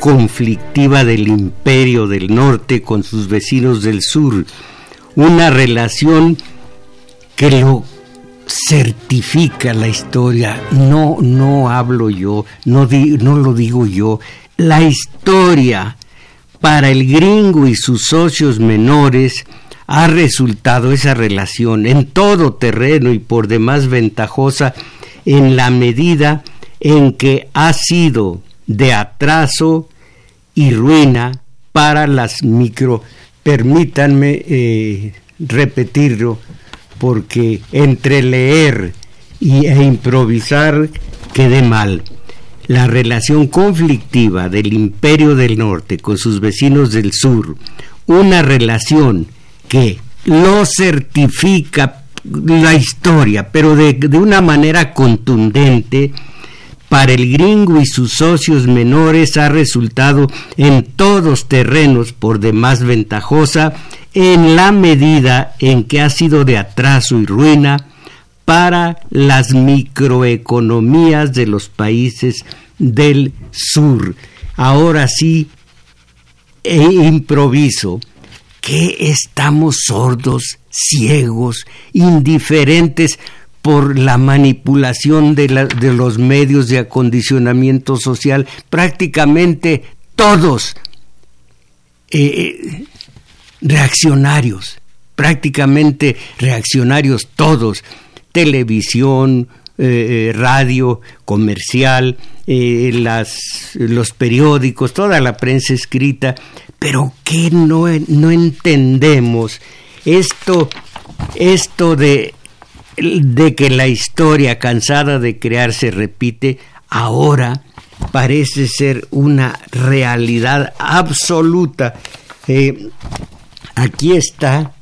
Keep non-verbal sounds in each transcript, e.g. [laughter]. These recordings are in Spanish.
Conflictiva del imperio del norte con sus vecinos del sur, una relación que lo certifica la historia, no, no hablo yo, no, no lo digo yo, la historia para el gringo y sus socios menores ha resultado esa relación en todo terreno y por demás ventajosa en la medida en que ha sido de atraso y ruina para las micro. Permítanme eh, repetirlo, porque entre leer y, e improvisar quedé mal. La relación conflictiva del imperio del norte con sus vecinos del sur, una relación que lo certifica la historia, pero de, de una manera contundente, para el gringo y sus socios menores ha resultado en todos terrenos por demás ventajosa en la medida en que ha sido de atraso y ruina para las microeconomías de los países del sur. Ahora sí, e improviso, que estamos sordos, ciegos, indiferentes por la manipulación de, los medios de acondicionamiento social, prácticamente todos eh, eh, reaccionarios, prácticamente reaccionarios todos, televisión, eh, radio, comercial, los periódicos, toda la prensa escrita, pero que no, no entendemos esto, esto de de que la historia cansada de crear se repite, ahora parece ser una realidad absoluta. Eh, aquí está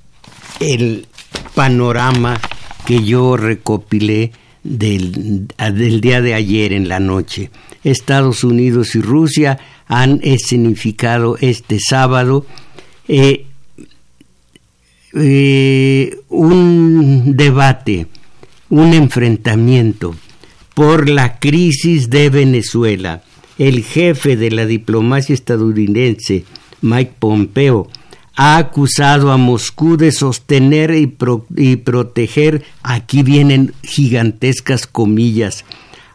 el panorama que yo recopilé del, del, día de ayer en la noche. Estados Unidos y Rusia han escenificado este sábado eh, eh, un debate, un enfrentamiento por la crisis de Venezuela. El jefe de la diplomacia estadounidense, Mike Pompeo, ha acusado a Moscú de sostener y, y proteger, aquí vienen gigantescas comillas,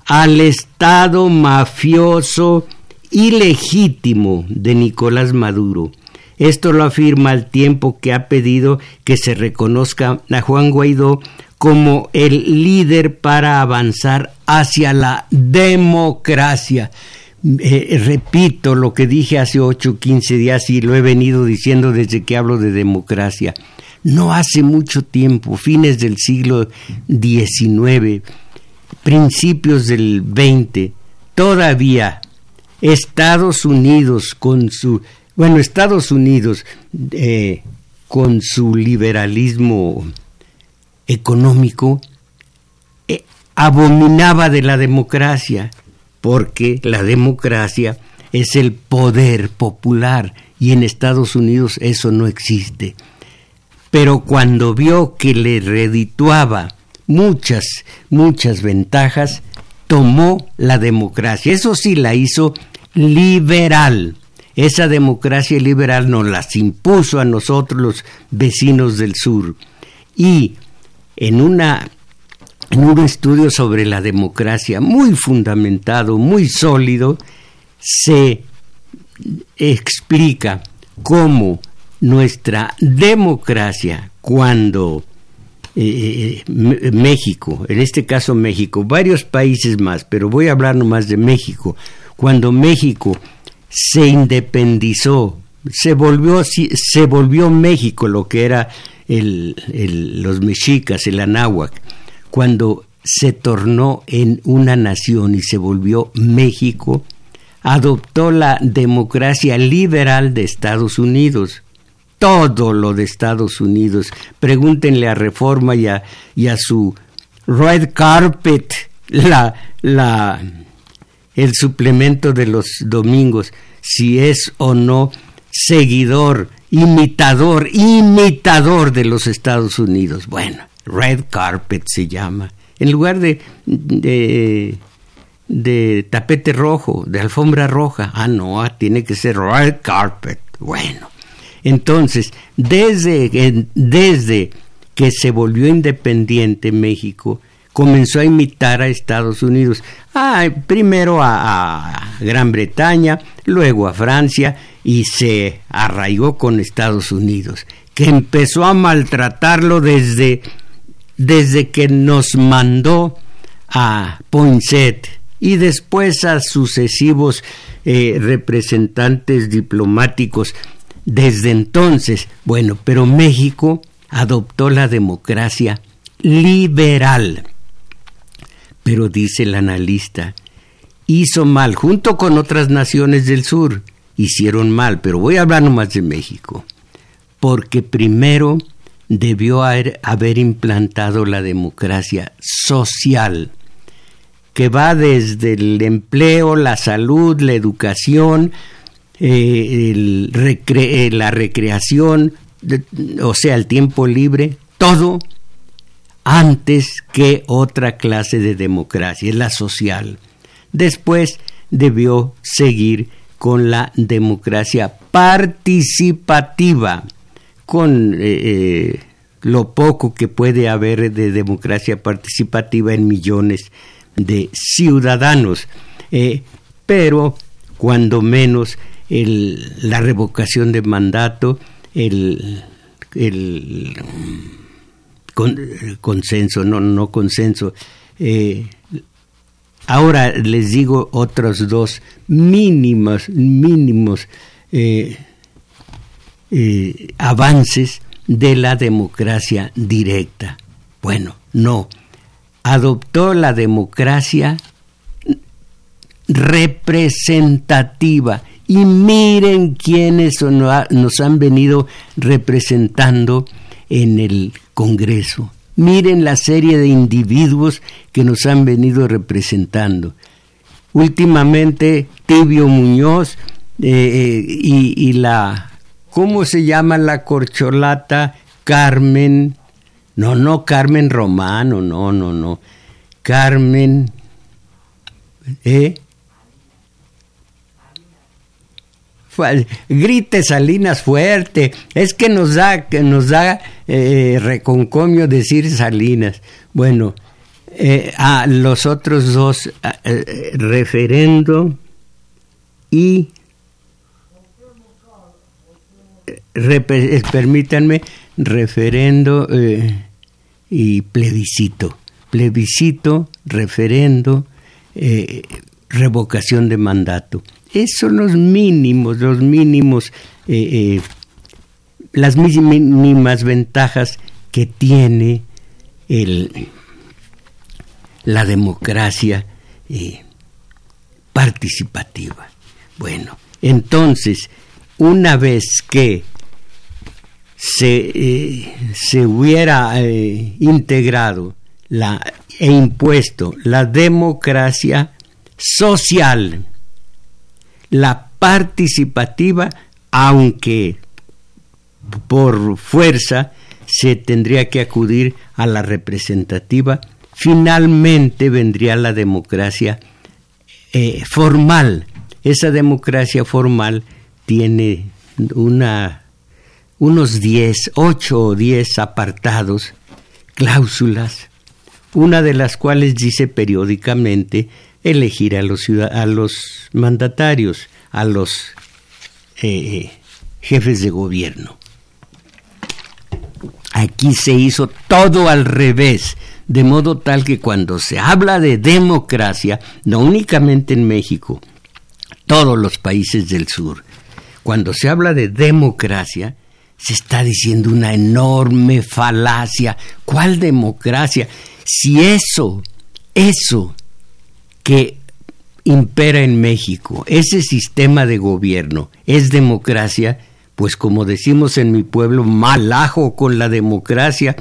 al Estado mafioso ilegítimo de Nicolás Maduro esto lo afirma al tiempo que ha pedido que se reconozca a Juan Guaidó como el líder para avanzar hacia la democracia. Eh, repito lo que dije hace 8 o 15 días y lo he venido diciendo desde que hablo de democracia. No hace mucho tiempo, fines del siglo XIX, principios del XX, todavía Estados Unidos con su, bueno, Estados Unidos eh, con su liberalismo económico eh, abominaba de la democracia, porque la democracia es el poder popular y en Estados Unidos eso no existe. Pero cuando vio que le redituaba muchas, muchas ventajas, tomó la democracia. Eso sí la hizo liberal. Esa democracia liberal nos las impuso a nosotros los vecinos del sur. Y en una en un estudio sobre la democracia muy fundamentado, muy sólido, se explica cómo nuestra democracia, cuando eh, eh, México, en este caso México, varios países más, pero voy a hablar nomás de México, cuando México se independizó, se volvió, se volvió México lo que era el, los mexicas, el anáhuac, cuando se tornó en una nación y se volvió México, adoptó la democracia liberal de Estados Unidos. Todo lo de Estados Unidos. Pregúntenle a Reforma y a, y a su Red Carpet, la, la, el suplemento de los domingos, si es o no seguidor, imitador, imitador de los Estados Unidos. Bueno, Red Carpet se llama. En lugar de, de, tapete rojo, de alfombra roja. Ah, no, ah, tiene que ser Red Carpet. Bueno, entonces, desde, desde que se volvió independiente México, comenzó a imitar a Estados Unidos. Ah, primero a, Gran Bretaña, luego a Francia y se arraigó con Estados Unidos, que empezó a maltratarlo desde, desde que nos mandó a Poinsett y después a sucesivos eh, representantes diplomáticos. Desde entonces, bueno, pero México adoptó la democracia liberal pero dice el analista, hizo mal junto con otras naciones del sur. Hicieron mal, pero voy a hablar nomás de México, porque primero debió haber, implantado la democracia social, que va desde el empleo, la salud, la educación, eh, eh, la recreación, o sea, el tiempo libre, todo antes que otra clase de democracia, la social. Después debió seguir con la democracia participativa, con eh, eh, lo poco que puede haber de democracia participativa en millones de ciudadanos. Eh, pero cuando menos la revocación de mandato, el con, eh, consenso, no, no consenso. Eh, ahora les digo otros dos mínimos, mínimos eh, avances de la democracia directa. Bueno, no. Adoptó la democracia representativa. Y miren quiénes nos han venido representando en el Congreso. Miren la serie de individuos que nos han venido representando. Últimamente, Tibio Muñoz eh, eh, y, la, ¿cómo se llama la corcholata? Carmen, no, no, Carmen Romano, no, no, no. Carmen, ¿eh? Grite Salinas fuerte, es que nos da, que nos da eh, reconcomio decir Salinas. Bueno, eh, a los otros dos, eh, referendo y permítanme, referendo y plebiscito. Plebiscito, referendo, revocación de mandato. Esos son los mínimos, los mínimos, eh, eh, las mínimas ventajas que tiene el, la democracia eh, participativa. Bueno, entonces, una vez que se, se hubiera integrado la, e impuesto la democracia social, la participativa, aunque por fuerza se tendría que acudir a la representativa, finalmente vendría la democracia eh, formal. Esa democracia formal tiene una, unos 10, 8 o 10 apartados, cláusulas, una de las cuales dice periódicamente elegir a los, a los mandatarios, a los eh, jefes de gobierno. Aquí se hizo todo al revés, de modo tal que cuando se habla de democracia, no únicamente en México, todos los países del sur, cuando se habla de democracia, se está diciendo una enorme falacia. ¿Cuál democracia? Si eso, eso que impera en México, ese sistema de gobierno es democracia, pues como decimos en mi pueblo, malajo con la democracia,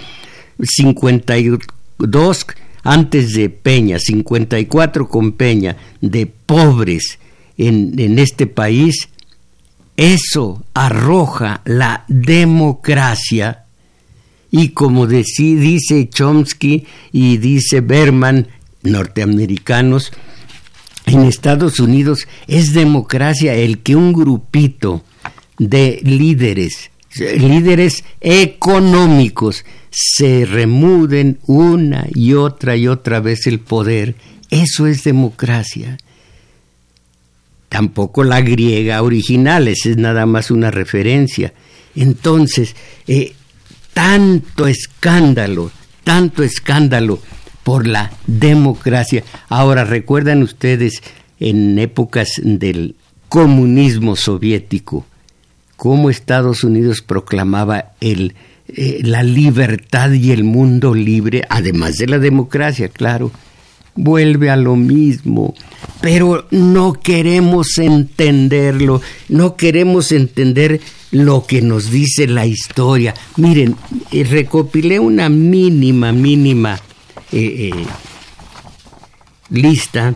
52 antes de Peña, 54 con Peña, de pobres en, en este país, eso arroja la democracia. Y como dice Chomsky y dice Berman, norteamericanos, en Estados Unidos es democracia el que un grupito de líderes, líderes económicos, se remuden una y otra y otra vez el poder. Eso es democracia. Tampoco la griega original, esa es nada más una referencia. Entonces, eh, tanto escándalo, tanto escándalo por la democracia. Ahora, recuerdan ustedes en épocas del comunismo soviético, cómo Estados Unidos proclamaba el, eh, la libertad y el mundo libre, además de la democracia, claro. Vuelve a lo mismo, pero no queremos entenderlo, no queremos entender lo que nos dice la historia. Miren, eh, recopilé una mínima, mínima eh, lista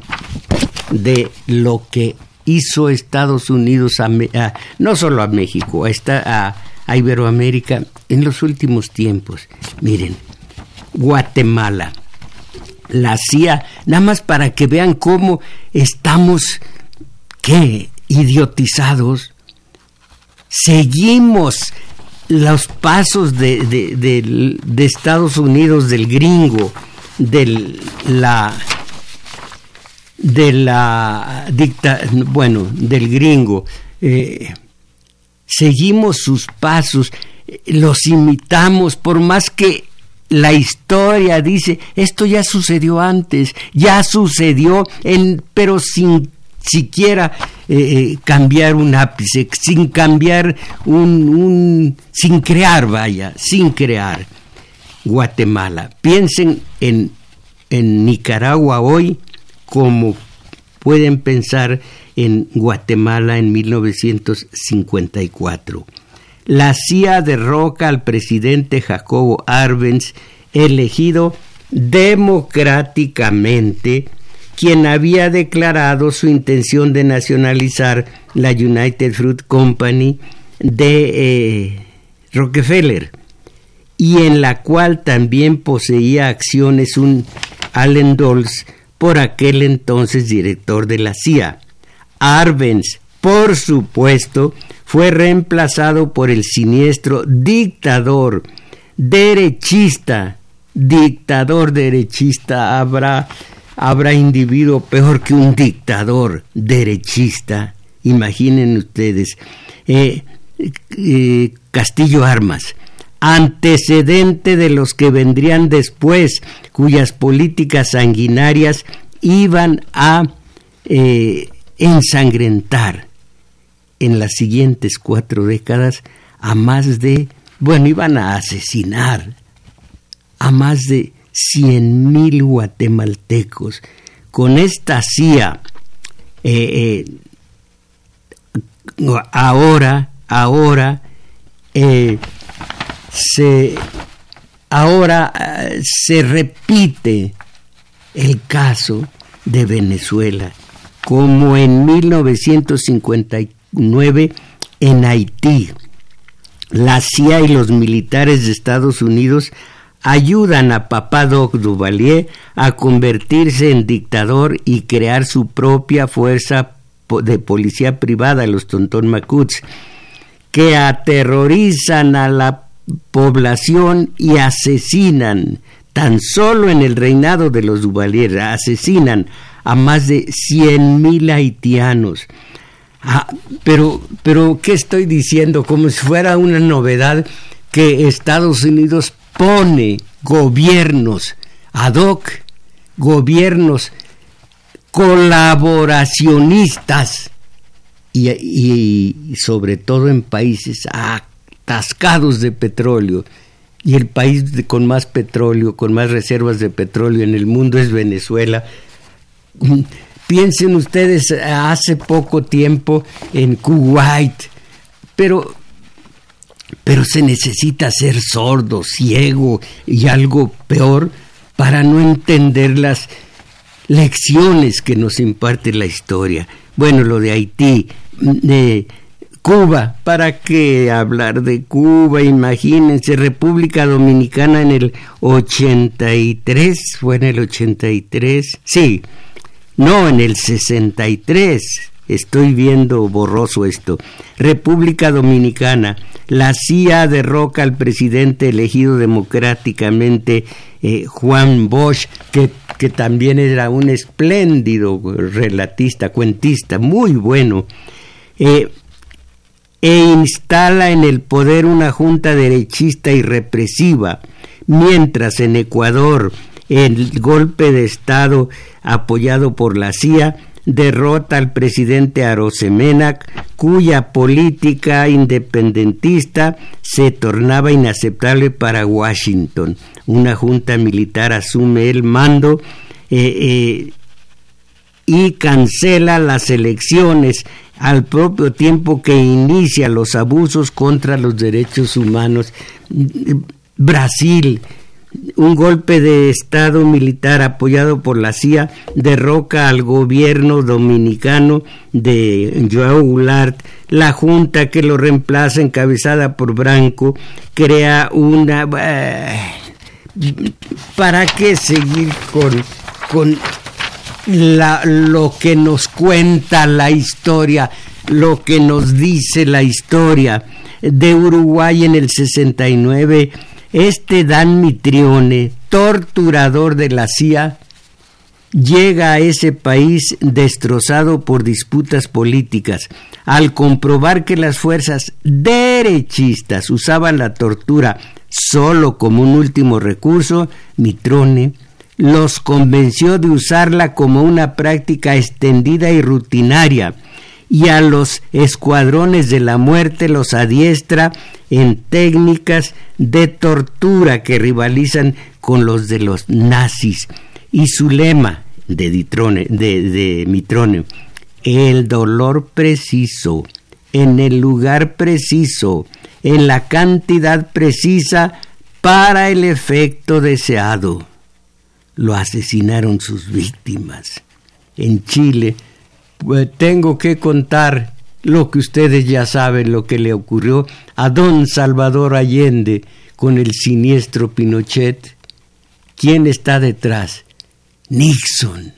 de lo que hizo Estados Unidos, a, no solo a México, a, a Iberoamérica en los últimos tiempos. Miren, Guatemala, la CIA, nada más para que vean cómo estamos, ¿qué? Idiotizados. Seguimos los pasos de, de Estados Unidos, del gringo, de la de la dicta, bueno, del gringo. Eh, seguimos sus pasos, los imitamos, por más que la historia dice, esto ya sucedió antes, ya sucedió, en, pero sin siquiera eh, eh, cambiar un ápice, sin cambiar un, un, sin crear, vaya, sin crear. Guatemala. Piensen en, en Nicaragua hoy como pueden pensar en Guatemala en 1954. La CIA derroca al presidente Jacobo Arbenz, elegido democráticamente, quien había declarado su intención de nacionalizar la United Fruit Company de eh, Rockefeller y en la cual también poseía acciones un Allen Dulles por aquel entonces director de la CIA. Arbenz, por supuesto, fue reemplazado por el siniestro dictador derechista. Dictador derechista habrá, habrá individuo peor que un dictador derechista. Imaginen ustedes. Eh, eh, Castillo Armas, antecedente de los que vendrían después, cuyas políticas sanguinarias iban a eh, ensangrentar en las siguientes cuatro décadas a más de, bueno, iban a asesinar a más de cien mil guatemaltecos. Con esta CIA eh, eh, ahora, ahora, se, ahora eh, se repite el caso de Venezuela, como en 1959 en Haití. La CIA y los militares de Estados Unidos ayudan a Papá Doc Duvalier a convertirse en dictador y crear su propia fuerza de policía privada, los Tontón Macuts, que aterrorizan a la población y asesinan, tan solo en el reinado de los Duvalier, asesinan a más de cien mil haitianos. Ah, pero, pero, ¿qué estoy diciendo? Como si fuera una novedad que Estados Unidos pone gobiernos ad hoc, gobiernos colaboracionistas y, y, sobre todo en países atascados de petróleo. Y el país con más petróleo, con más reservas de petróleo en el mundo es Venezuela. Piensen ustedes hace poco tiempo en Kuwait, pero pero se necesita ser sordo, ciego y algo peor para no entender las lecciones que nos imparte la historia. Bueno, lo de Haití, de Cuba, ¿para qué hablar de Cuba? Imagínense, República Dominicana en el 83, fue en el 83, sí, no, en el 63, estoy viendo borroso esto. República Dominicana, la CIA derroca al presidente elegido democráticamente, eh, Juan Bosch, que, que también era un espléndido relatista, cuentista, muy bueno. Eh, e instala en el poder una junta derechista y represiva, mientras en Ecuador el golpe de Estado apoyado por la CIA derrota al presidente Arosemenac, cuya política independentista se tornaba inaceptable para Washington. Una junta militar asume el mando eh, eh, y cancela las elecciones al propio tiempo que inicia los abusos contra los derechos humanos. Brasil, un golpe de Estado militar apoyado por la CIA derroca al gobierno dominicano de Joao Goulart. La junta que lo reemplaza, encabezada por Branco, crea una... Eh, ¿Para qué seguir con, con lo que nos cuenta la historia, lo que nos dice la historia? De Uruguay en el 69 este Dan Mitrione, torturador de la CIA, llega a ese país destrozado por disputas políticas. Al comprobar que las fuerzas derechistas usaban la tortura solo como un último recurso, Mitrone los convenció de usarla como una práctica extendida y rutinaria y a los escuadrones de la muerte los adiestra en técnicas de tortura que rivalizan con los de los nazis. Y su lema de, Mitrone, el dolor preciso, en el lugar preciso, en la cantidad precisa para el efecto deseado. Lo asesinaron sus víctimas. En Chile, pues, tengo que contar lo que ustedes ya saben, lo que le ocurrió a don Salvador Allende con el siniestro Pinochet. ¿Quién está detrás? Nixon.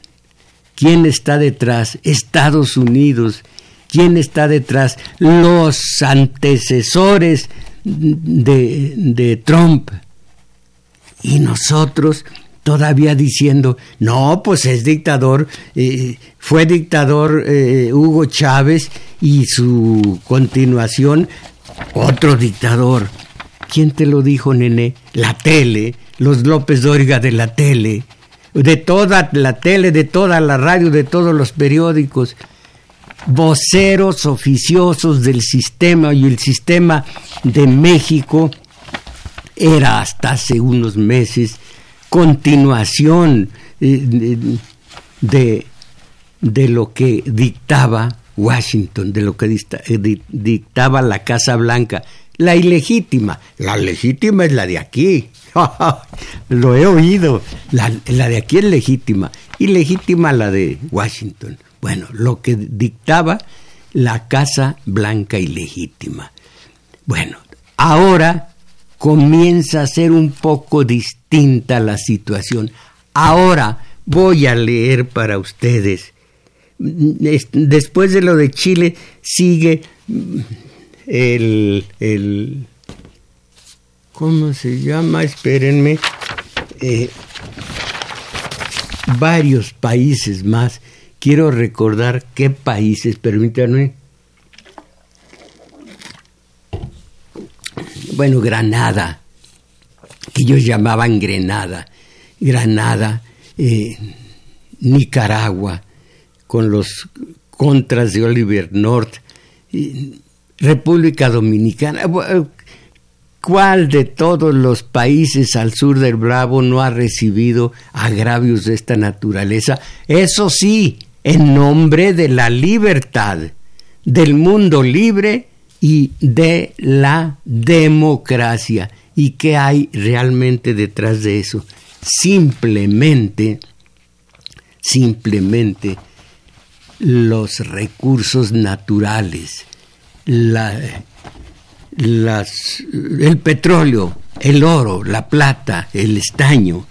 ¿Quién está detrás? Estados Unidos. ¿Quién está detrás? Los antecesores de Trump. Y nosotros todavía diciendo, no, pues es dictador, eh, fue dictador eh, Hugo Chávez y su continuación, otro dictador. ¿Quién te lo dijo, nene? La tele, los López Dóriga de la tele, de toda la tele, de toda la radio, de todos los periódicos, voceros oficiosos del sistema y el sistema de México era hasta hace unos meses continuación eh, de, de lo que dictaba Washington, de lo que eh, dictaba la Casa Blanca. La ilegítima. La legítima es la de aquí. [laughs] lo he oído. La, la de aquí es legítima. Ilegítima la de Washington. Bueno, lo que dictaba la Casa Blanca ilegítima. Bueno, ahora comienza a ser un poco distinta la situación. Ahora voy a leer para ustedes. Después de lo de Chile sigue el, el ¿cómo se llama? Espérenme. Eh, varios países más quiero recordar qué países, permítanme. Bueno, Granada, que ellos llamaban Grenada, Granada, eh, Nicaragua, con los contras de Oliver North, República Dominicana, ¿Cuál de todos los países al sur del Bravo no ha recibido agravios de esta naturaleza? Eso sí, en nombre de la libertad, del mundo libre y de la democracia. ¿Y qué hay realmente detrás de eso? Simplemente, simplemente los recursos naturales, la, las, el petróleo, el oro, la plata, el estaño,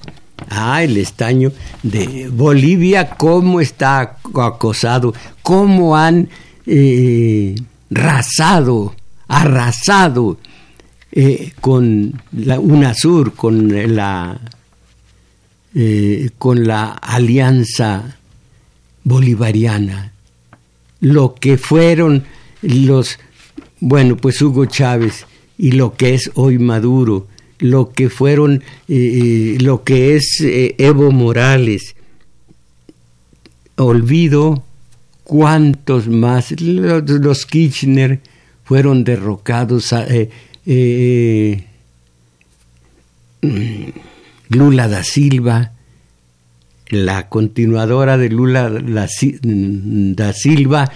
Ah, el estaño de Bolivia, cómo está acosado, cómo han eh, rasado, arrasado eh, con la UNASUR, con la, eh, con la alianza bolivariana, lo que fueron los, bueno, pues Hugo Chávez y lo que es hoy Maduro, lo que fueron, eh, lo que es Evo Morales. Olvido cuántos más, los, Kirchner fueron derrocados, Lula da Silva, la continuadora de Lula da Silva,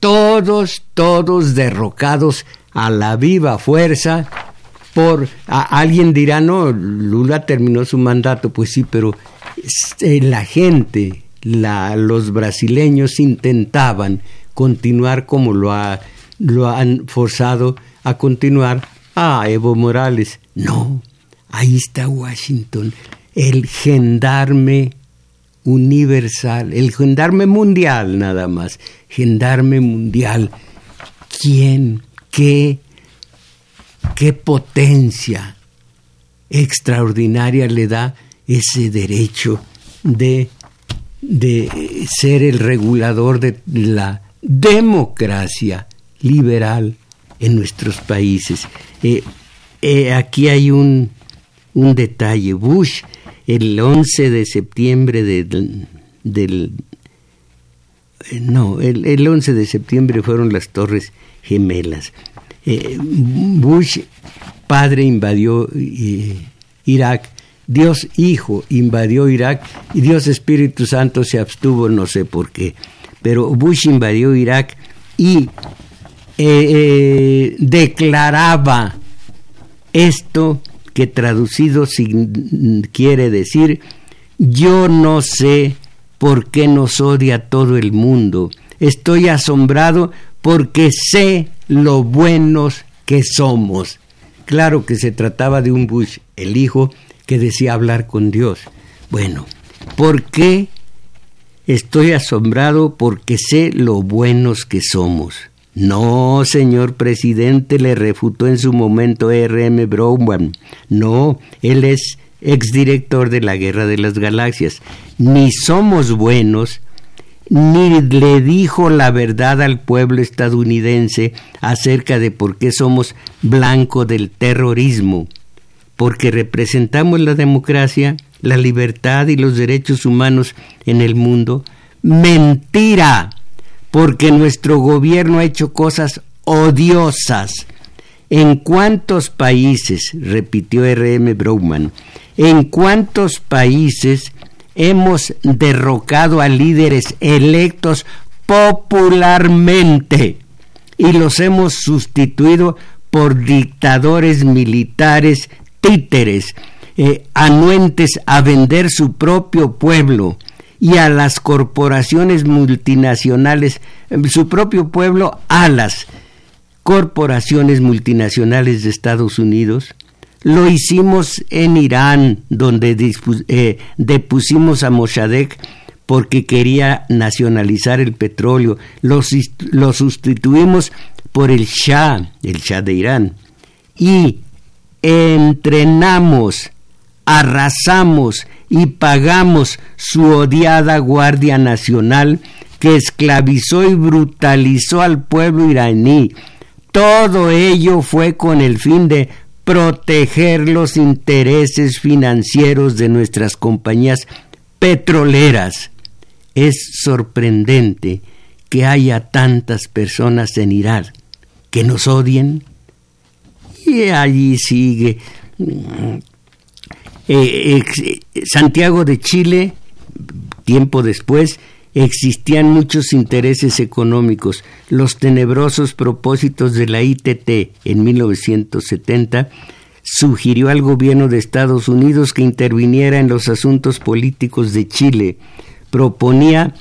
todos, todos derrocados a la viva fuerza por alguien dirá no Lula terminó su mandato pues sí pero eh, la gente los brasileños intentaban continuar como lo ha, han forzado a continuar a Evo Morales. No ahí está Washington el gendarme universal el gendarme mundial nada más gendarme mundial. Quién qué qué potencia extraordinaria le da ese derecho de, de ser el regulador de la democracia liberal en nuestros países. Eh, eh, aquí hay un, un, detalle. Bush, el 11 de septiembre del... eh, no, el, el 11 de septiembre fueron las Torres Gemelas. Bush padre invadió Irak, Dios Hijo invadió Irak y Dios Espíritu Santo se abstuvo, no sé por qué. Pero Bush invadió Irak y eh, declaraba esto que traducido quiere decir, yo no sé por qué nos odia todo el mundo. Estoy asombrado porque sé lo buenos que somos. Claro que se trataba de un Bush, el hijo, que decía hablar con Dios. Bueno, ¿por qué estoy asombrado? Porque sé lo buenos que somos. No, señor presidente, le refutó en su momento R.M. Brown. No, él es exdirector de la Guerra de las Galaxias. Ni somos buenos, ni le dijo la verdad al pueblo estadounidense acerca de por qué somos blanco del terrorismo, porque representamos la democracia, la libertad y los derechos humanos en el mundo. Mentira, porque nuestro gobierno ha hecho cosas odiosas. ¿En cuántos países, repitió R.M. Brownman, en cuántos países hemos derrocado a líderes electos popularmente y los hemos sustituido por dictadores militares títeres, eh, anuentes a vender su propio pueblo y a las corporaciones multinacionales, eh, su propio pueblo a las corporaciones multinacionales de Estados Unidos. Lo hicimos en Irán, donde eh, depusimos a Mossadegh porque quería nacionalizar el petróleo. Lo, lo sustituimos por el Shah, el Shah de Irán. Y entrenamos, arrasamos y pagamos su odiada Guardia Nacional que esclavizó y brutalizó al pueblo iraní. Todo ello fue con el fin de proteger los intereses financieros de nuestras compañías petroleras. Es sorprendente que haya tantas personas en Irán que nos odien. Y allí sigue eh, Santiago de Chile, tiempo después, existían muchos intereses económicos. Los tenebrosos propósitos de la ITT en 1970 sugirió al gobierno de Estados Unidos que interviniera en los asuntos políticos de Chile. Proponía,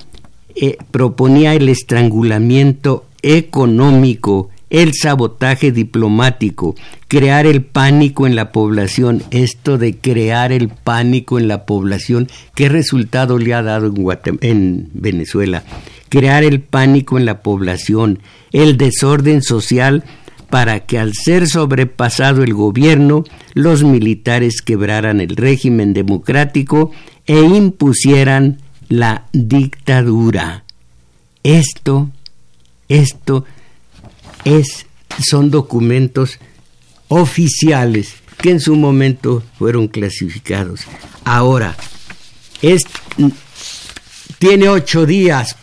eh, proponía el estrangulamiento económico, el sabotaje diplomático, crear el pánico en la población. Esto de crear el pánico en la población, ¿qué resultado le ha dado en, en Venezuela? Crear el pánico en la población, el desorden social para que al ser sobrepasado el gobierno, los militares quebraran el régimen democrático e impusieran la dictadura. Esto, esto es, son documentos oficiales que en su momento fueron clasificados. Ahora, es, tiene ocho días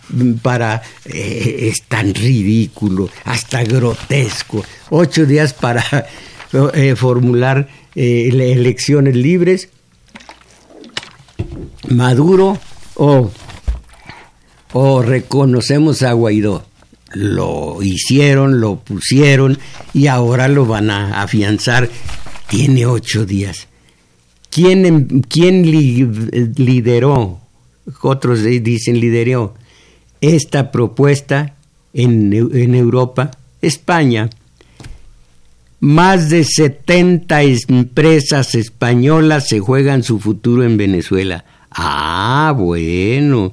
para... Eh, es tan ridículo, hasta grotesco. Ocho días para eh, formular eh, elecciones libres. Maduro o, o reconocemos a Guaidó. Lo hicieron, lo pusieron y ahora lo van a afianzar. Tiene ocho días. ¿Quién, quién lideró? Otros dicen lideró esta propuesta en, en Europa. España. Más de 70 empresas españolas se juegan su futuro en Venezuela. Ah, bueno.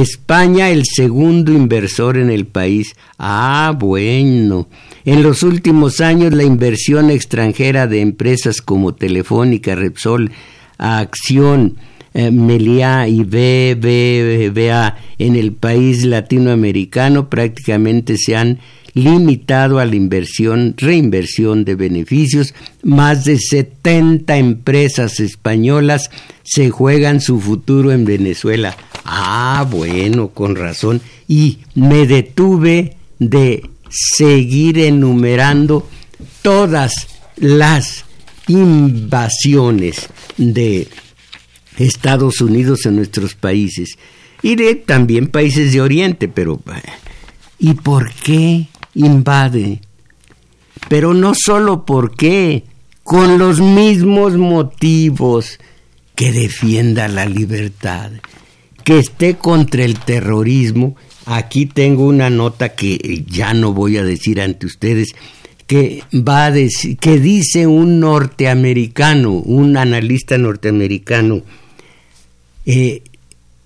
España el segundo inversor en el país. Ah, bueno. En los últimos años la inversión extranjera de empresas como Telefónica, Repsol, Acción, eh, Meliá y BBVA en el país latinoamericano prácticamente se han limitado a la inversión, reinversión de beneficios. Más de 70 empresas españolas se juegan su futuro en Venezuela. Ah, bueno, con razón. Y me detuve de seguir enumerando todas las invasiones de Estados Unidos en nuestros países y de también países de Oriente, pero ¿y por qué invade. Pero no solo porque, con los mismos motivos que defienda la libertad, que esté contra el terrorismo. Aquí tengo una nota que ya no voy a decir ante ustedes, que va a decir, que dice un norteamericano, un analista norteamericano, eh,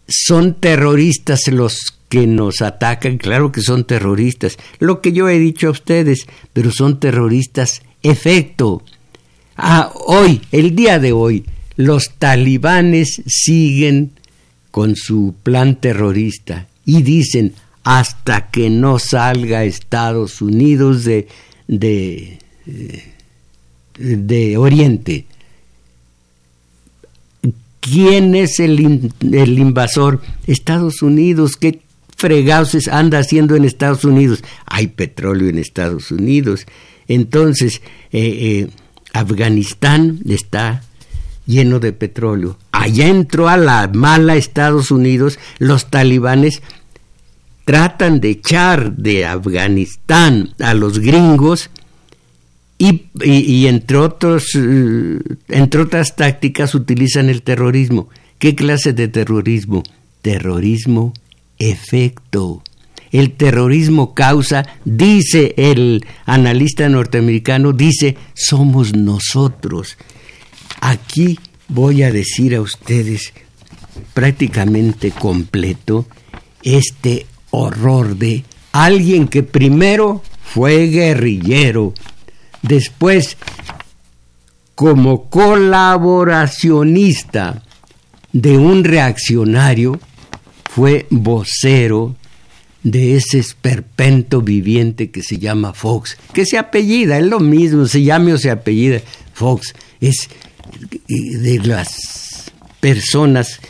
son terroristas los que nos atacan, claro que son terroristas, lo que yo he dicho a ustedes, pero son terroristas efecto. Ah, hoy, el día de hoy, los talibanes siguen con su plan terrorista y dicen hasta que no salga Estados Unidos de, de, de Oriente. ¿Quién es el, el invasor? Estados Unidos. ¿Qué fregados anda haciendo en Estados Unidos? Hay petróleo en Estados Unidos. Entonces, eh, eh, Afganistán está lleno de petróleo. Allá entró a la mala Estados Unidos, los talibanes tratan de echar de Afganistán a los gringos y, entre, otros, eh, entre otras tácticas utilizan el terrorismo. ¿Qué clase de terrorismo? Terrorismo efecto. El terrorismo causa, dice el analista norteamericano, dice, somos nosotros. Aquí voy a decir a ustedes prácticamente completo este horror de alguien que primero fue guerrillero, después como colaboracionista de un reaccionario, fue vocero de ese esperpento viviente que se llama Fox, que se apellida, es lo mismo, se llame o se apellida Fox, es de las personas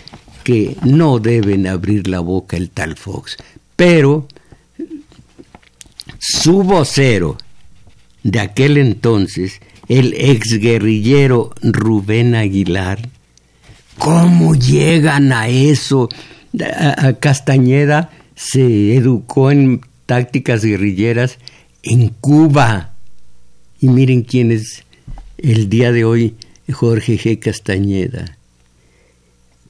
que no deben abrir la boca el tal Fox, pero su vocero de aquel entonces, el exguerrillero Rubén Aguilar, ¿cómo llegan a eso? Castañeda se educó en tácticas guerrilleras en Cuba. Y miren quién es el día de hoy Jorge G. Castañeda.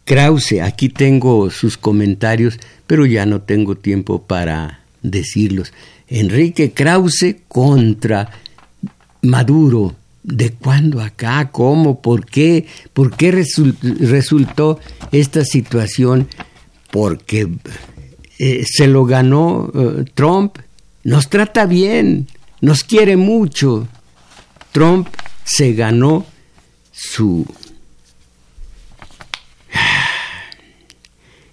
Krause, aquí tengo sus comentarios, pero ya no tengo tiempo para decirlos. Enrique Krause contra Maduro. ¿De cuándo acá? ¿Cómo? ¿Por qué? ¿Por qué resultó esta situación? Porque eh, se lo ganó eh, Trump. Nos trata bien, nos quiere mucho. Trump se ganó su...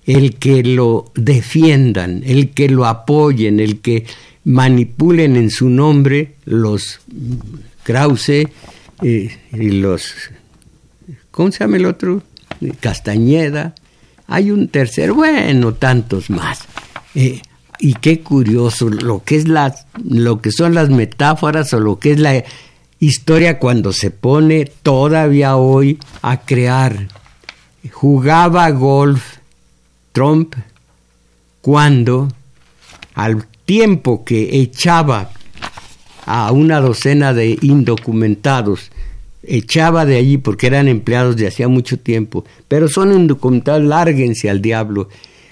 El que lo defiendan, el que lo apoyen, el que manipulen en su nombre los Krause eh, y los... ¿Cómo se llama el otro? Castañeda. Hay un tercer, bueno, tantos más. Eh, y qué curioso lo que es lo que son las metáforas o lo que es la historia cuando se pone todavía hoy a crear. Jugaba golf Trump cuando al tiempo que echaba a una docena de indocumentados, echaba de allí porque eran empleados de hacía mucho tiempo, pero son indocumentados, lárguense al diablo.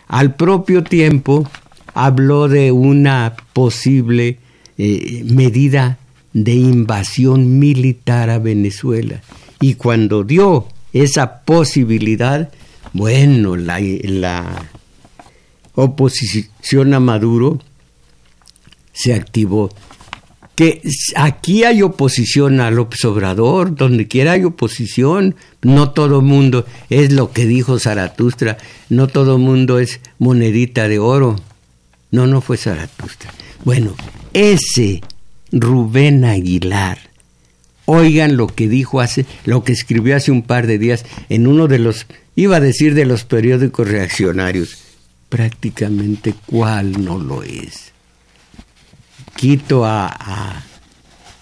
Al propio tiempo habló de una posible eh, medida de invasión militar a Venezuela. Y cuando dio esa posibilidad, bueno, la, la oposición a Maduro se activó. Que aquí hay oposición a López Obrador, donde quiera hay oposición, no todo mundo es lo que dijo Zaratustra, no todo mundo es monedita de oro. No, no fue Zaratustra. Bueno, ese Rubén Aguilar, oigan lo que dijo hace, lo que escribió hace un par de días en uno de los, iba a decir de los periódicos reaccionarios, prácticamente cuál no lo es quito a,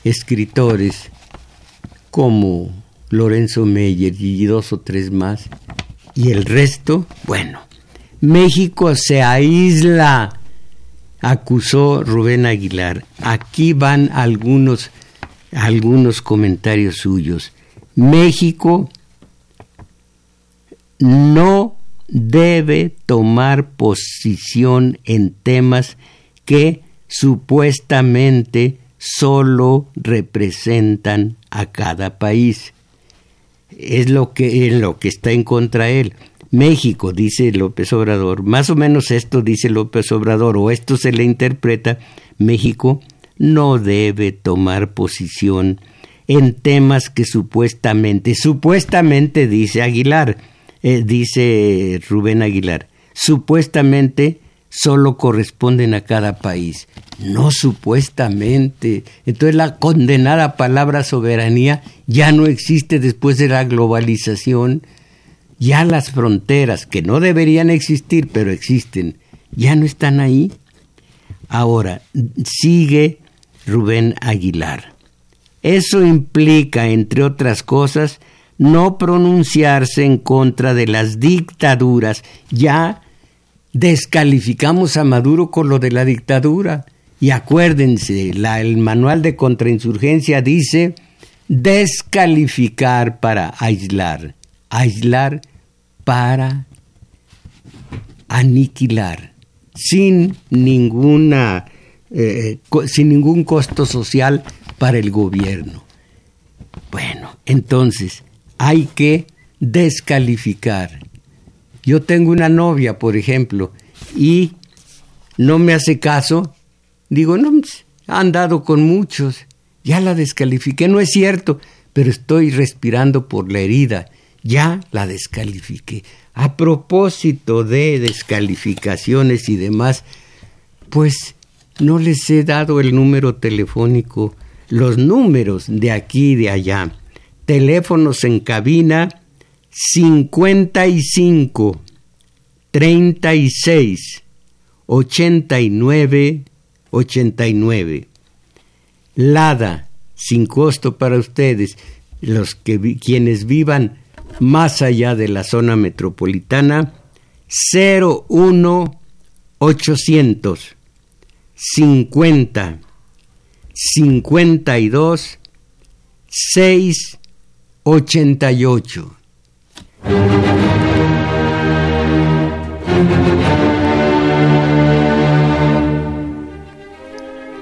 escritores como Lorenzo Meyer y dos o tres más, y el resto, bueno, México se aísla, acusó Rubén Aguilar. Aquí van algunos, algunos comentarios suyos. México no debe tomar posición en temas que supuestamente solo representan a cada país. Es lo que, lo que está en contra él. México, dice López Obrador, más o menos esto dice López Obrador, o esto se le interpreta, México no debe tomar posición en temas que supuestamente, supuestamente dice Aguilar, eh, dice Rubén Aguilar, supuestamente solo corresponden a cada país, no supuestamente. Entonces la condenada palabra soberanía ya no existe después de la globalización. Ya las fronteras, que no deberían existir, pero existen, ya no están ahí. Ahora, sigue Rubén Aguilar. Eso implica, entre otras cosas, no pronunciarse en contra de las dictaduras ya descalificamos a Maduro con lo de la dictadura. Y acuérdense, el manual de contrainsurgencia dice descalificar para aislar, aislar para aniquilar, sin ninguna, eh, sin ningún costo social para el gobierno. Bueno, entonces hay que descalificar. Yo tengo una novia, por ejemplo, y no me hace caso. Digo, no, pues, ha andado con muchos. Ya la descalifiqué. No es cierto, pero estoy respirando por la herida. Ya la descalifiqué. A propósito de descalificaciones y demás, pues no les he dado el número telefónico, los números de aquí y de allá. Teléfonos en cabina 55 36 89 89. Lada, sin costo para ustedes, los que quienes vivan más allá de la zona metropolitana, 01 800 50 52 6 88.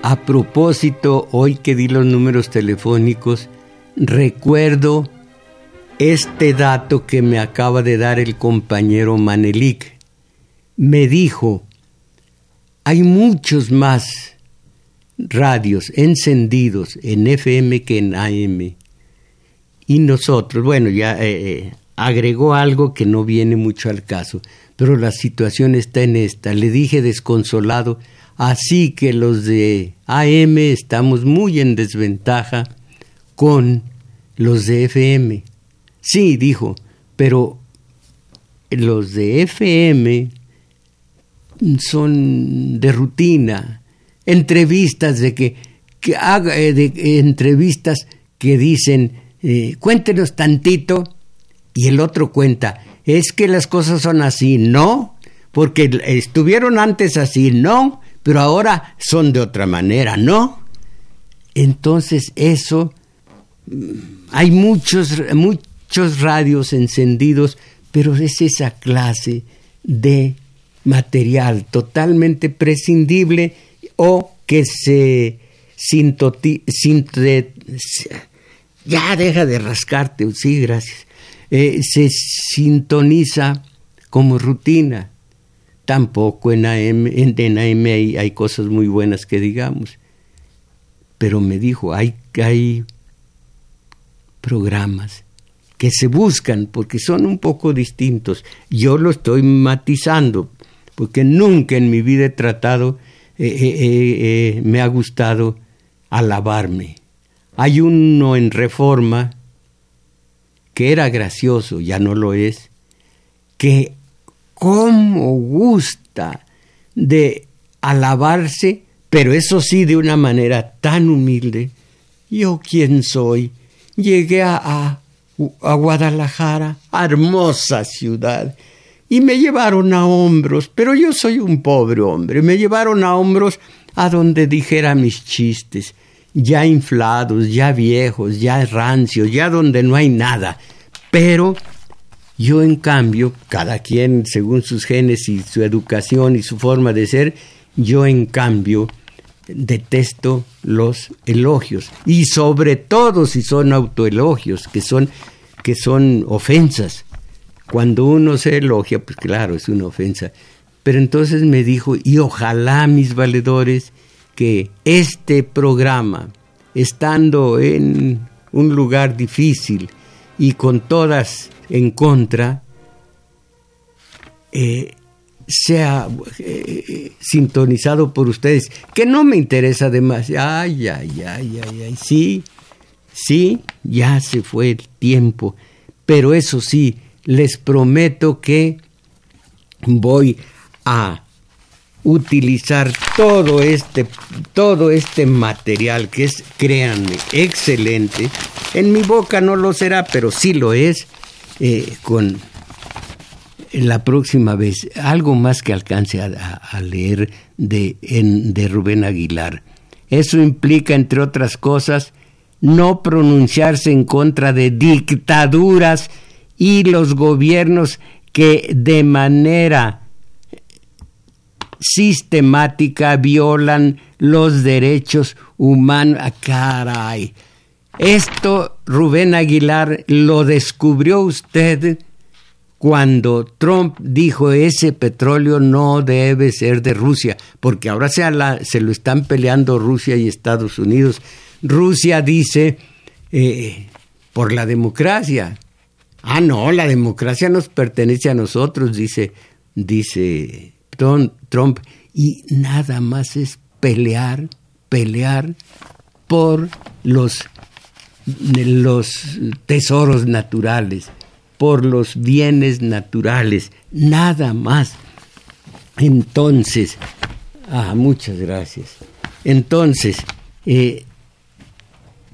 A propósito, hoy que di los números telefónicos, recuerdo este dato que me acaba de dar el compañero Manelik. Me dijo, hay muchos más radios encendidos en FM que en AM. Y nosotros, bueno, ya eh, eh, agregó algo que no viene mucho al caso, pero la situación está en esta. Le dije desconsolado, así que los de AM estamos muy en desventaja con los de FM. Sí, dijo, pero los de FM son de rutina, entrevistas de que, que haga eh, de, entrevistas que dicen eh, cuéntenos tantito y el otro cuenta, es que las cosas son así, no, porque estuvieron antes así, no, pero ahora son de otra manera, no. Entonces eso, mm, hay muchos, muchos radios encendidos, pero es esa clase de material totalmente prescindible o que se sintotiza ya deja de rascarte, sí, gracias. Eh, se sintoniza como rutina. Tampoco en AM, en, AM hay, cosas muy buenas que digamos. Pero me dijo, hay, hay programas que se buscan porque son un poco distintos. Yo lo estoy matizando, porque nunca en mi vida he tratado, eh, eh, me ha gustado alabarme hay uno en reforma que era gracioso, ya no lo es, que cómo gusta de alabarse, pero eso sí de una manera tan humilde. Yo quién soy, llegué a, Guadalajara, hermosa ciudad, y me llevaron a hombros, pero yo soy un pobre hombre, me llevaron a hombros a donde dijera mis chistes, ya inflados, ya viejos, ya rancios, ya donde no hay nada. Pero yo en cambio, cada quien según sus genes y su educación y su forma de ser, yo en cambio detesto los elogios y sobre todo si son autoelogios, que son que son ofensas. Cuando uno se elogia, pues claro, es una ofensa. Pero entonces me dijo, y ojalá mis valedores que este programa, estando en un lugar difícil y con todas en contra, eh, sea eh, sintonizado por ustedes, que no me interesa demasiado. Ay, ay, ay, ay, ay, sí, sí, ya se fue el tiempo, pero eso sí, les prometo que voy a utilizar todo este, todo este material que es, créanme, excelente. En mi boca no lo será, pero sí lo es, eh, con la próxima vez algo más que alcance a, leer de, Rubén Aguilar. Eso implica, entre otras cosas, no pronunciarse en contra de dictaduras y los gobiernos que de manera sistemática violan los derechos humanos. Ah, caray. Esto, Rubén Aguilar, lo descubrió usted cuando Trump dijo ese petróleo no debe ser de Rusia, porque ahora se, lo están peleando Rusia y Estados Unidos. Rusia dice eh, por la democracia. Ah, no, la democracia nos pertenece a nosotros, dice, dice Trump, y nada más es pelear, pelear por los, los tesoros naturales por los bienes naturales, nada más. Entonces, ah, muchas gracias. Entonces, eh,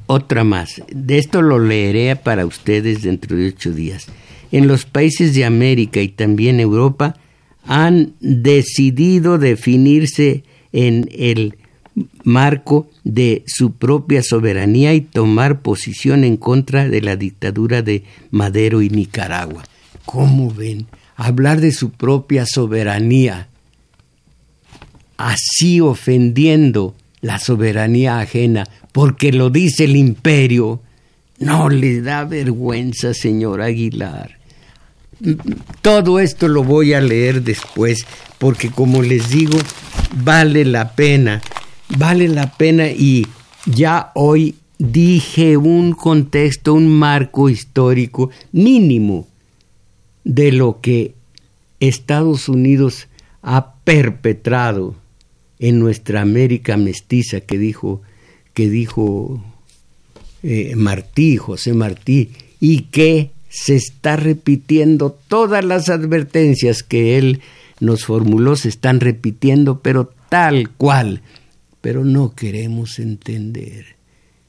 otra más. De esto lo leeré para ustedes dentro de ocho días. En los países de América y también Europa han decidido definirse en el marco de su propia soberanía y tomar posición en contra de la dictadura de Madero y Nicaragua. ¿Cómo ven? Hablar de su propia soberanía, así ofendiendo la soberanía ajena, porque lo dice el imperio, no le da vergüenza, señor Aguilar. Todo esto lo voy a leer después, porque como les digo, vale la pena vale la pena y ya hoy dije un contexto, un marco histórico mínimo de lo que Estados Unidos ha perpetrado en nuestra América mestiza que dijo que dijo eh, Martí, José Martí, y que se está repitiendo todas las advertencias que él nos formuló, se están repitiendo, pero tal cual pero no queremos entender.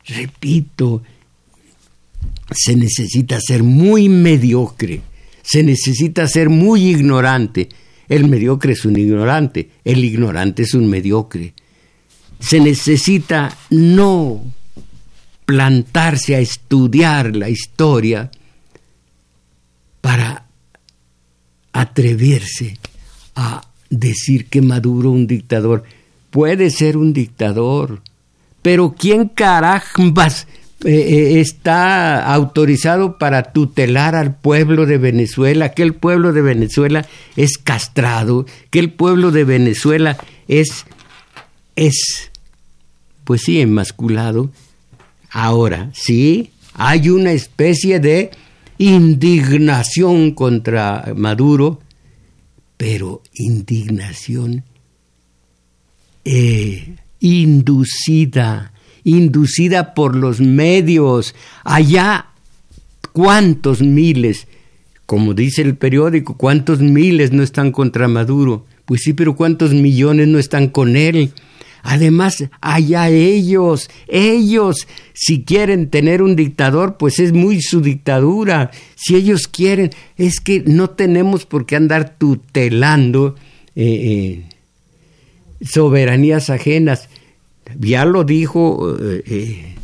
Repito, se necesita ser muy mediocre, se necesita ser muy ignorante. El mediocre es un ignorante, el ignorante es un mediocre. Se necesita no plantarse a estudiar la historia para atreverse a decir que Maduro un dictador puede ser un dictador, pero ¿quién carambas eh, eh, está autorizado para tutelar al pueblo de Venezuela? Que el pueblo de Venezuela es castrado, que el pueblo de Venezuela es, es, pues sí, enmasculado. Ahora, sí, hay una especie de indignación contra Maduro, pero indignación eh, inducida, inducida por los medios. Allá, ¿cuántos miles? Como dice el periódico, ¿cuántos miles no están contra Maduro? Pues sí, pero ¿cuántos millones no están con él? Además, allá ellos, ellos, si quieren tener un dictador, pues es muy su dictadura. Si ellos quieren, es que no tenemos por qué andar tutelando eh, eh, soberanías ajenas. Ya lo dijo eh, eh,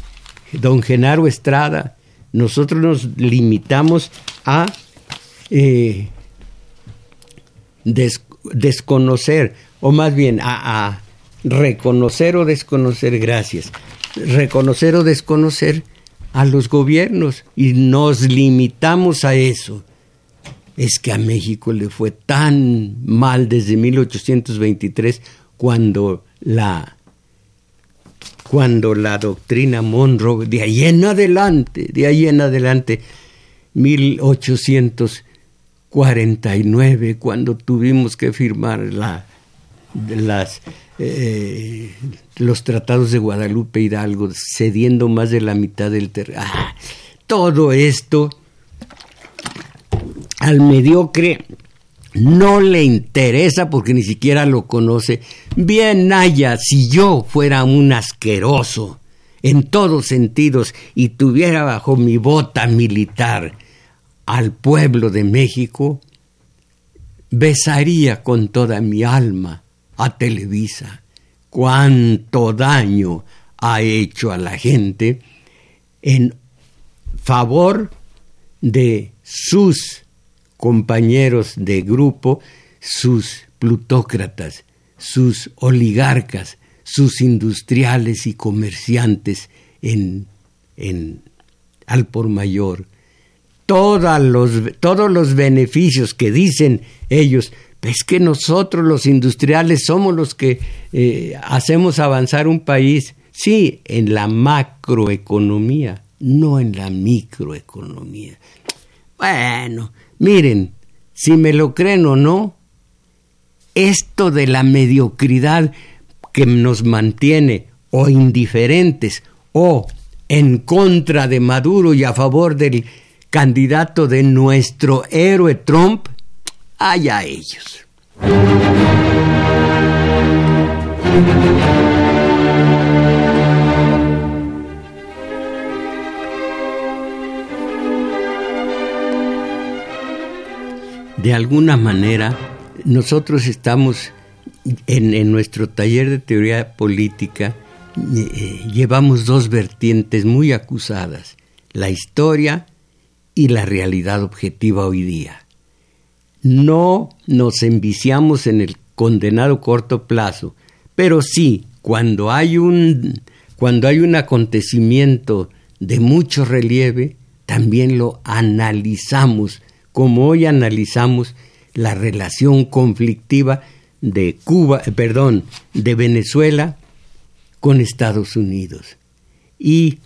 don Genaro Estrada, nosotros nos limitamos a eh, desconocer, o más bien a, a reconocer o desconocer, gracias, reconocer o desconocer a los gobiernos y nos limitamos a eso. Es que a México le fue tan mal desde 1823 cuando la cuando la doctrina Monroe, de ahí en adelante, de ahí en adelante, 1849, cuando tuvimos que firmar la, las, eh, los tratados de Guadalupe Hidalgo, cediendo más de la mitad del terreno. Ah, todo esto al mediocre no le interesa porque ni siquiera lo conoce. Bien haya, si yo fuera un asqueroso en todos sentidos y tuviera bajo mi bota militar al pueblo de México, besaría con toda mi alma a Televisa. Cuánto daño ha hecho a la gente en favor de sus compañeros de grupo, sus plutócratas, sus oligarcas, sus industriales y comerciantes en, en al por mayor. Todos los, todos los beneficios que dicen ellos, es que nosotros los industriales somos los que eh, hacemos avanzar un país. Sí, en la macroeconomía, no en la microeconomía. Bueno, miren, si me lo creen o no, esto de la mediocridad que nos mantiene o indiferentes o en contra de Maduro y a favor del candidato de nuestro héroe Trump, allá ellos. De alguna manera, nosotros estamos en, nuestro taller de teoría política, eh, llevamos dos vertientes muy acusadas, la historia y la realidad objetiva hoy día. No nos enviciamos en el condenado corto plazo, pero sí, cuando hay un, cuando hay un acontecimiento de mucho relieve, también lo analizamos, como hoy analizamos la relación conflictiva de Cuba, eh, perdón, de Venezuela con Estados Unidos. Y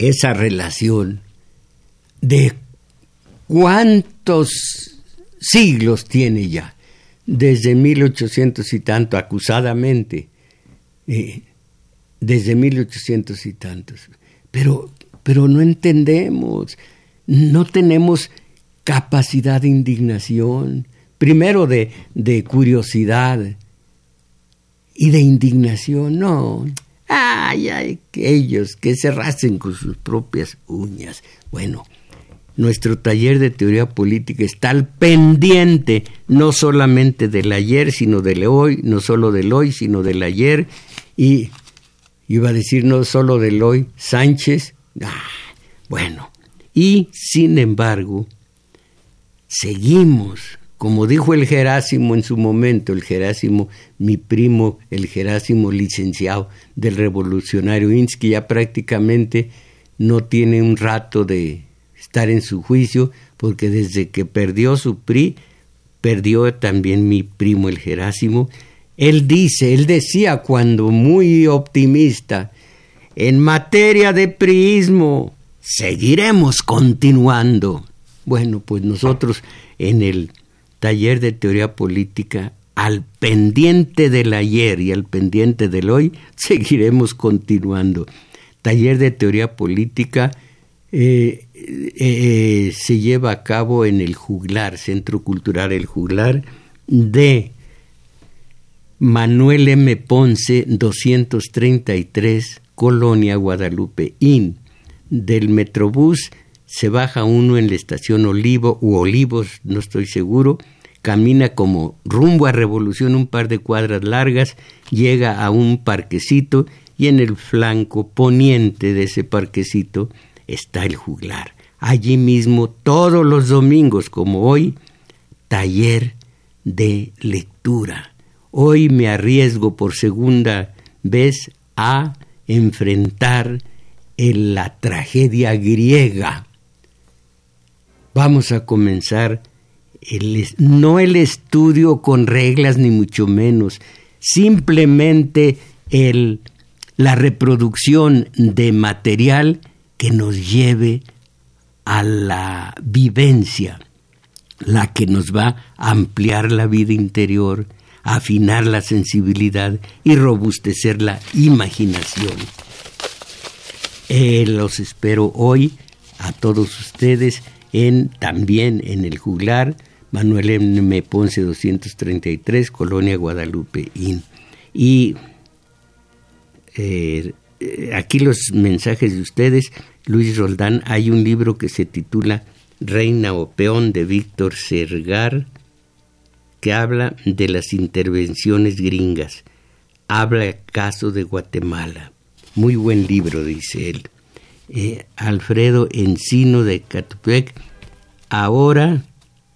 esa relación de cuántos siglos tiene ya, desde 1800 y tanto, acusadamente, eh, desde 1800 y tantos. Pero, pero no entendemos, no tenemos capacidad de indignación, primero de, de curiosidad y de indignación, no. Ay, ay, ellos que se racen con sus propias uñas. Bueno, nuestro taller de teoría política está al pendiente no solamente del ayer, sino del hoy, no solo del hoy, sino del ayer, y iba a decir no solo del hoy, Sánchez, ah, bueno, y sin embargo, seguimos, como dijo el Gerásimo en su momento, el Gerásimo, mi primo, el Gerásimo licenciado del revolucionario Insky, ya prácticamente no tiene un rato de estar en su juicio, porque desde que perdió su PRI, perdió también mi primo el Gerásimo. Él dice, él decía cuando muy optimista, en materia de priismo, seguiremos continuando. Bueno, pues nosotros en el taller de teoría política, al pendiente del ayer y al pendiente del hoy, [laughs] seguiremos continuando. Taller de teoría política eh, eh, se lleva a cabo en el Juglar, Centro Cultural El Juglar, de Manuel M. Ponce, 233, Colonia Guadalupe, IN. Del Metrobús se baja uno en la estación Olivo u Olivos, no estoy seguro, camina como rumbo a Revolución un par de cuadras largas, llega a un parquecito y en el flanco poniente de ese parquecito está el juglar. Allí mismo, todos los domingos, como hoy, taller de lectura. Hoy me arriesgo por segunda vez a enfrentar la tragedia griega. Vamos a comenzar no el estudio con reglas ni mucho menos, simplemente el, la reproducción de material que nos lleve a la vivencia, la que nos va a ampliar la vida interior, afinar la sensibilidad y robustecer la imaginación. Eh, los espero hoy a todos ustedes en también en el juglar Manuel M. Ponce 233, Colonia Guadalupe Y eh, eh, aquí los mensajes de ustedes, Luis Roldán, hay un libro que se titula Reina o Peón de Víctor Sergar, que habla de las intervenciones gringas. Habla caso de Guatemala. Muy buen libro, dice él. Eh, Alfredo Encino de Catepec. Ahora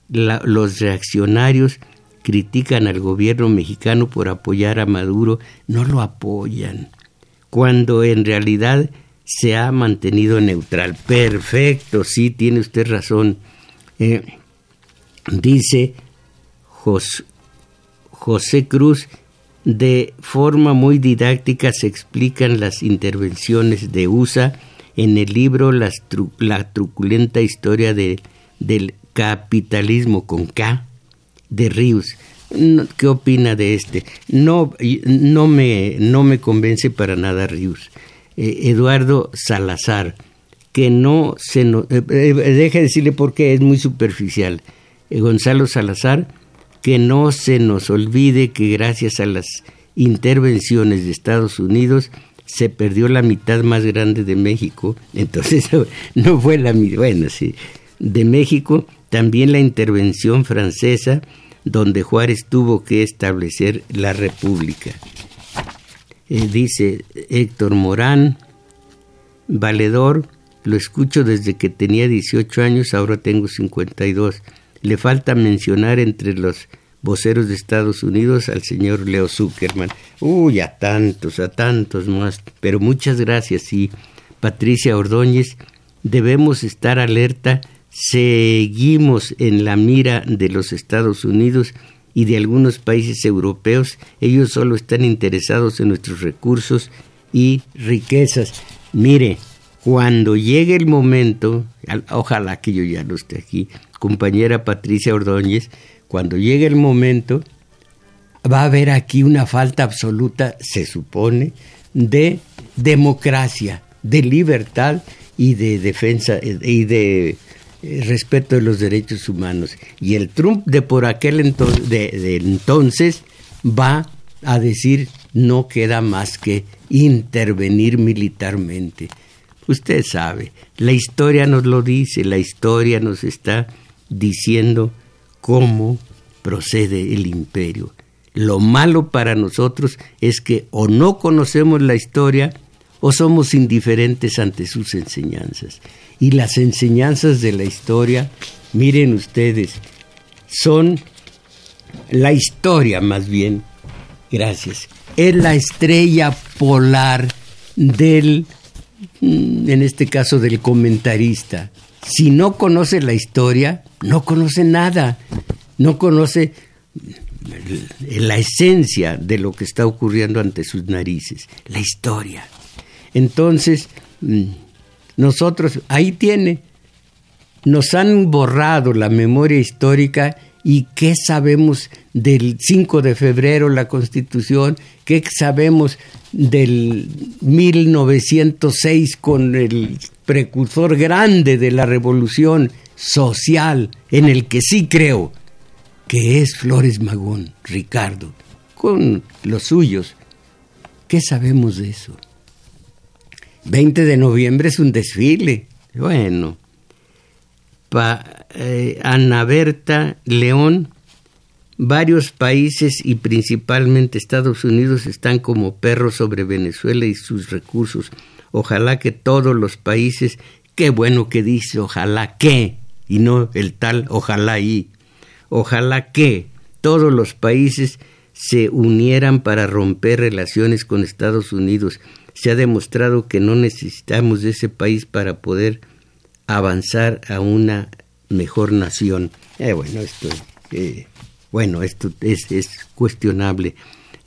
los reaccionarios critican al gobierno mexicano por apoyar a Maduro, no lo apoyan, cuando en realidad se ha mantenido neutral. Perfecto, sí, tiene usted razón. Eh, dice José Cruz, de forma muy didáctica se explican las intervenciones de USA en el libro La truculenta historia de, del capitalismo con K de Ríos. ¿Qué opina de este? No, no, me, no me convence para nada Ríos. Eh, Eduardo Salazar, que no se no, eh, eh, deje decirle por qué es muy superficial. Gonzalo Salazar, que no se nos olvide que gracias a las intervenciones de Estados Unidos se perdió la mitad más grande de México. [laughs] Entonces no fue la mitad, bueno, sí, de México, también la intervención francesa, donde Juárez tuvo que establecer la república. Eh, dice Héctor Morán, valedor, lo escucho desde que tenía 18 años, ahora tengo 52. Le falta mencionar entre los voceros de Estados Unidos al señor Leo Zuckerman. Uy, a tantos, a tantos más. Pero muchas gracias y Patricia Ordóñez, debemos estar alerta. Seguimos en la mira de los Estados Unidos y de algunos países europeos, ellos solo están interesados en nuestros recursos y riquezas. Mire, cuando llegue el momento, ojalá que yo ya no esté aquí, compañera Patricia Ordóñez, cuando llegue el momento, va a haber aquí una falta absoluta, se supone, de democracia, de libertad y de defensa y de eh, respeto de los derechos humanos. Y el Trump de por aquel entonces, de, entonces va a decir no queda más que intervenir militarmente. Usted sabe, la historia nos lo dice, la historia nos está diciendo cómo procede el imperio. Lo malo para nosotros es que o no conocemos la historia o somos indiferentes ante sus enseñanzas y las enseñanzas de la historia, miren ustedes, son la historia más bien, gracias, es la estrella polar del, en este caso del comentarista. Si no conoce la historia, no conoce nada, no conoce la esencia de lo que está ocurriendo ante sus narices, la historia. Entonces, mm, nosotros, ahí tiene, nos han borrado la memoria histórica y qué sabemos del 5 de febrero, la constitución, qué sabemos del 1906 con el precursor grande de la revolución social, en el que sí creo, que es Flores Magón, Ricardo, con los suyos. ¿Qué sabemos de eso? 20 de noviembre es un desfile. Bueno, pa, eh, Ana Berta León, varios países y principalmente Estados Unidos están como perros sobre Venezuela y sus recursos. Ojalá que todos los países, qué bueno que dice, ojalá que, y no el tal, ojalá y, ojalá que todos los países se unieran para romper relaciones con Estados Unidos se ha demostrado que no necesitamos de ese país para poder avanzar a una mejor nación. Eh, bueno, esto, eh, bueno, esto es, es cuestionable.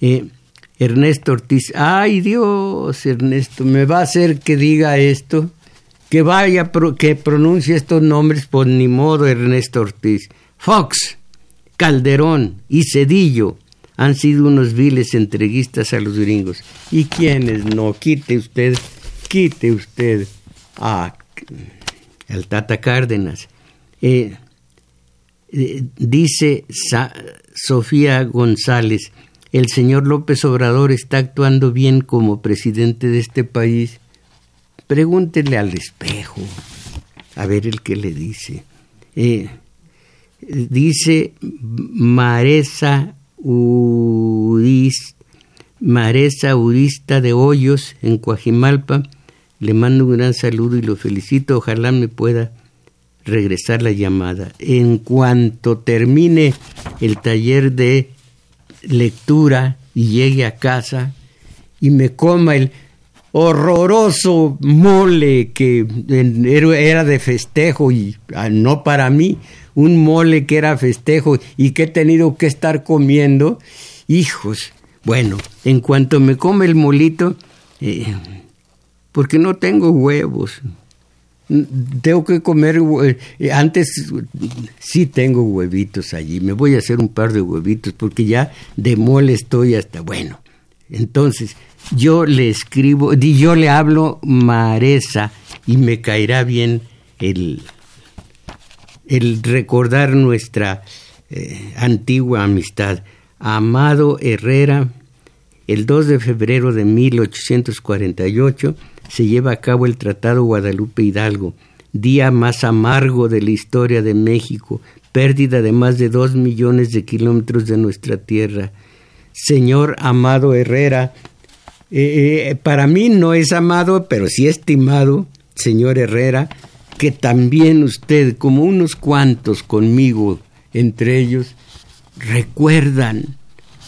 Eh, Ernesto Ortiz, ay Dios, Ernesto, me va a hacer que diga esto, que vaya, que pronuncie estos nombres, por pues ni modo, Ernesto Ortiz. Fox, Calderón y Cedillo han sido unos viles entreguistas a los gringos. ¿Y quiénes no? Quite usted, quite usted a al Tata Cárdenas. Eh, eh, dice Sofía González, el señor López Obrador está actuando bien como presidente de este país. Pregúntele al espejo, a ver el que le dice. Eh, dice Maresa Udis, Maresa Udista de Hoyos en Coajimalpa. Le mando un gran saludo y lo felicito. Ojalá me pueda regresar la llamada. En cuanto termine el taller de lectura y llegue a casa y me coma el horroroso mole que era de festejo y ah, no para mí, un mole que era festejo y que he tenido que estar comiendo, hijos. Bueno, en cuanto me come el molito, eh, porque no tengo huevos, tengo que comer, eh, antes sí tengo huevitos allí, me voy a hacer un par de huevitos porque ya de mole estoy hasta, bueno, entonces yo le escribo, yo le hablo Maresa y me caerá bien el, el recordar nuestra eh, antigua amistad. Amado Herrera, el 2 de febrero de 1848 se lleva a cabo el Tratado Guadalupe Hidalgo, día más amargo de la historia de México, pérdida de más de dos millones de kilómetros de nuestra tierra. Señor Amado Herrera, eh, eh, para mí no es amado, pero sí estimado, señor Herrera, que también usted, como unos cuantos conmigo, entre ellos, recuerdan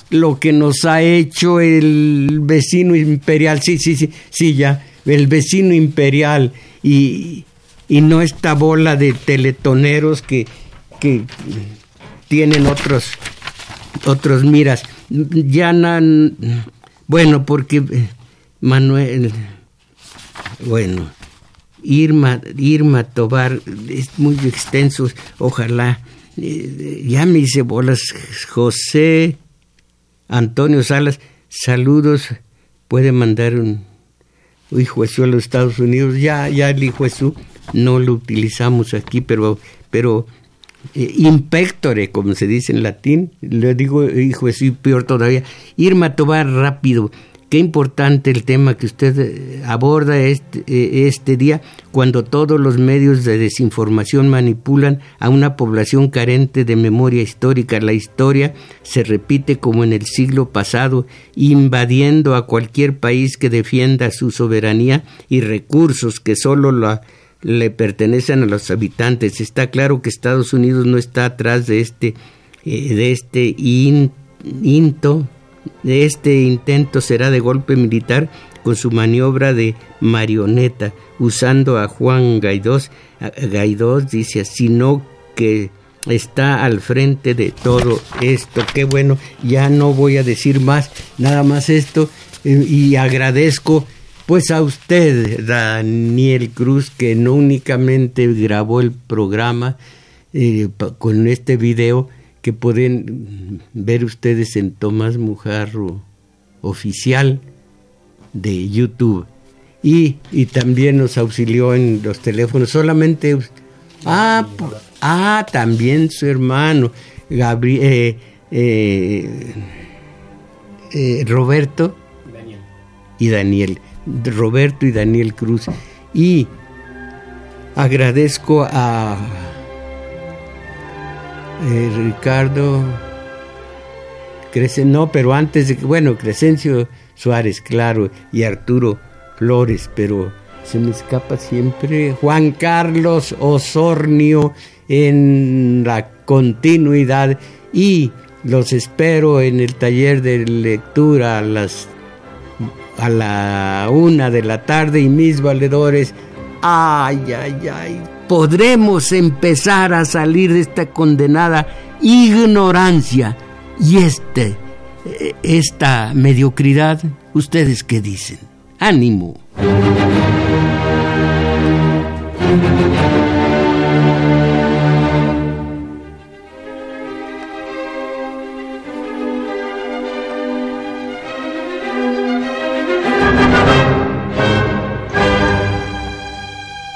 lo que nos ha hecho el vecino imperial, sí, sí, sí, sí, ya, el vecino imperial y, y no esta bola de teletoneros que, que tienen otros, otros miras. Ya bueno, porque eh, Manuel, bueno, Irma, Irma Tobar, es muy extenso, ojalá, eh, ya me hice bolas, José Antonio Salas, saludos, puede mandar un hijo Jesús a los Estados Unidos, ya, ya el hijo Jesús no lo utilizamos aquí, pero, pero eh, como se dice en latín, le digo, hijo, es peor todavía. Irma Tobar, rápido, qué importante el tema que usted eh, aborda este, eh, este día, cuando todos los medios de desinformación manipulan a una población carente de memoria histórica. La historia se repite como en el siglo pasado, invadiendo a cualquier país que defienda su soberanía y recursos que solo le pertenecen a los habitantes. Está claro que Estados Unidos no está atrás de este, eh, de este into, de este intento será de golpe militar con su maniobra de marioneta, usando a Juan Gaidó, Gaidó dice, sino que está al frente de todo esto. Qué bueno, ya no voy a decir más, nada más esto, y agradezco pues a usted, Daniel Cruz, que no únicamente grabó el programa eh, con este video que pueden ver ustedes en Tomás Mujarro oficial de YouTube. Y, y también nos auxilió en los teléfonos. Solamente... Ah, ah también su hermano, Gabriel, eh, eh, Roberto y Daniel. Roberto y Daniel Cruz. Y agradezco a eh, Ricardo Crescencio, no, pero antes de bueno, Crescencio Suárez, claro, y Arturo Flores, pero se me escapa siempre Juan Carlos Osornio en la continuidad y los espero en el taller de lectura a las a la una de la tarde y mis valedores, ay, ay, ay, podremos empezar a salir de esta condenada ignorancia y este, eh, esta mediocridad. ¿Ustedes qué dicen? Ánimo.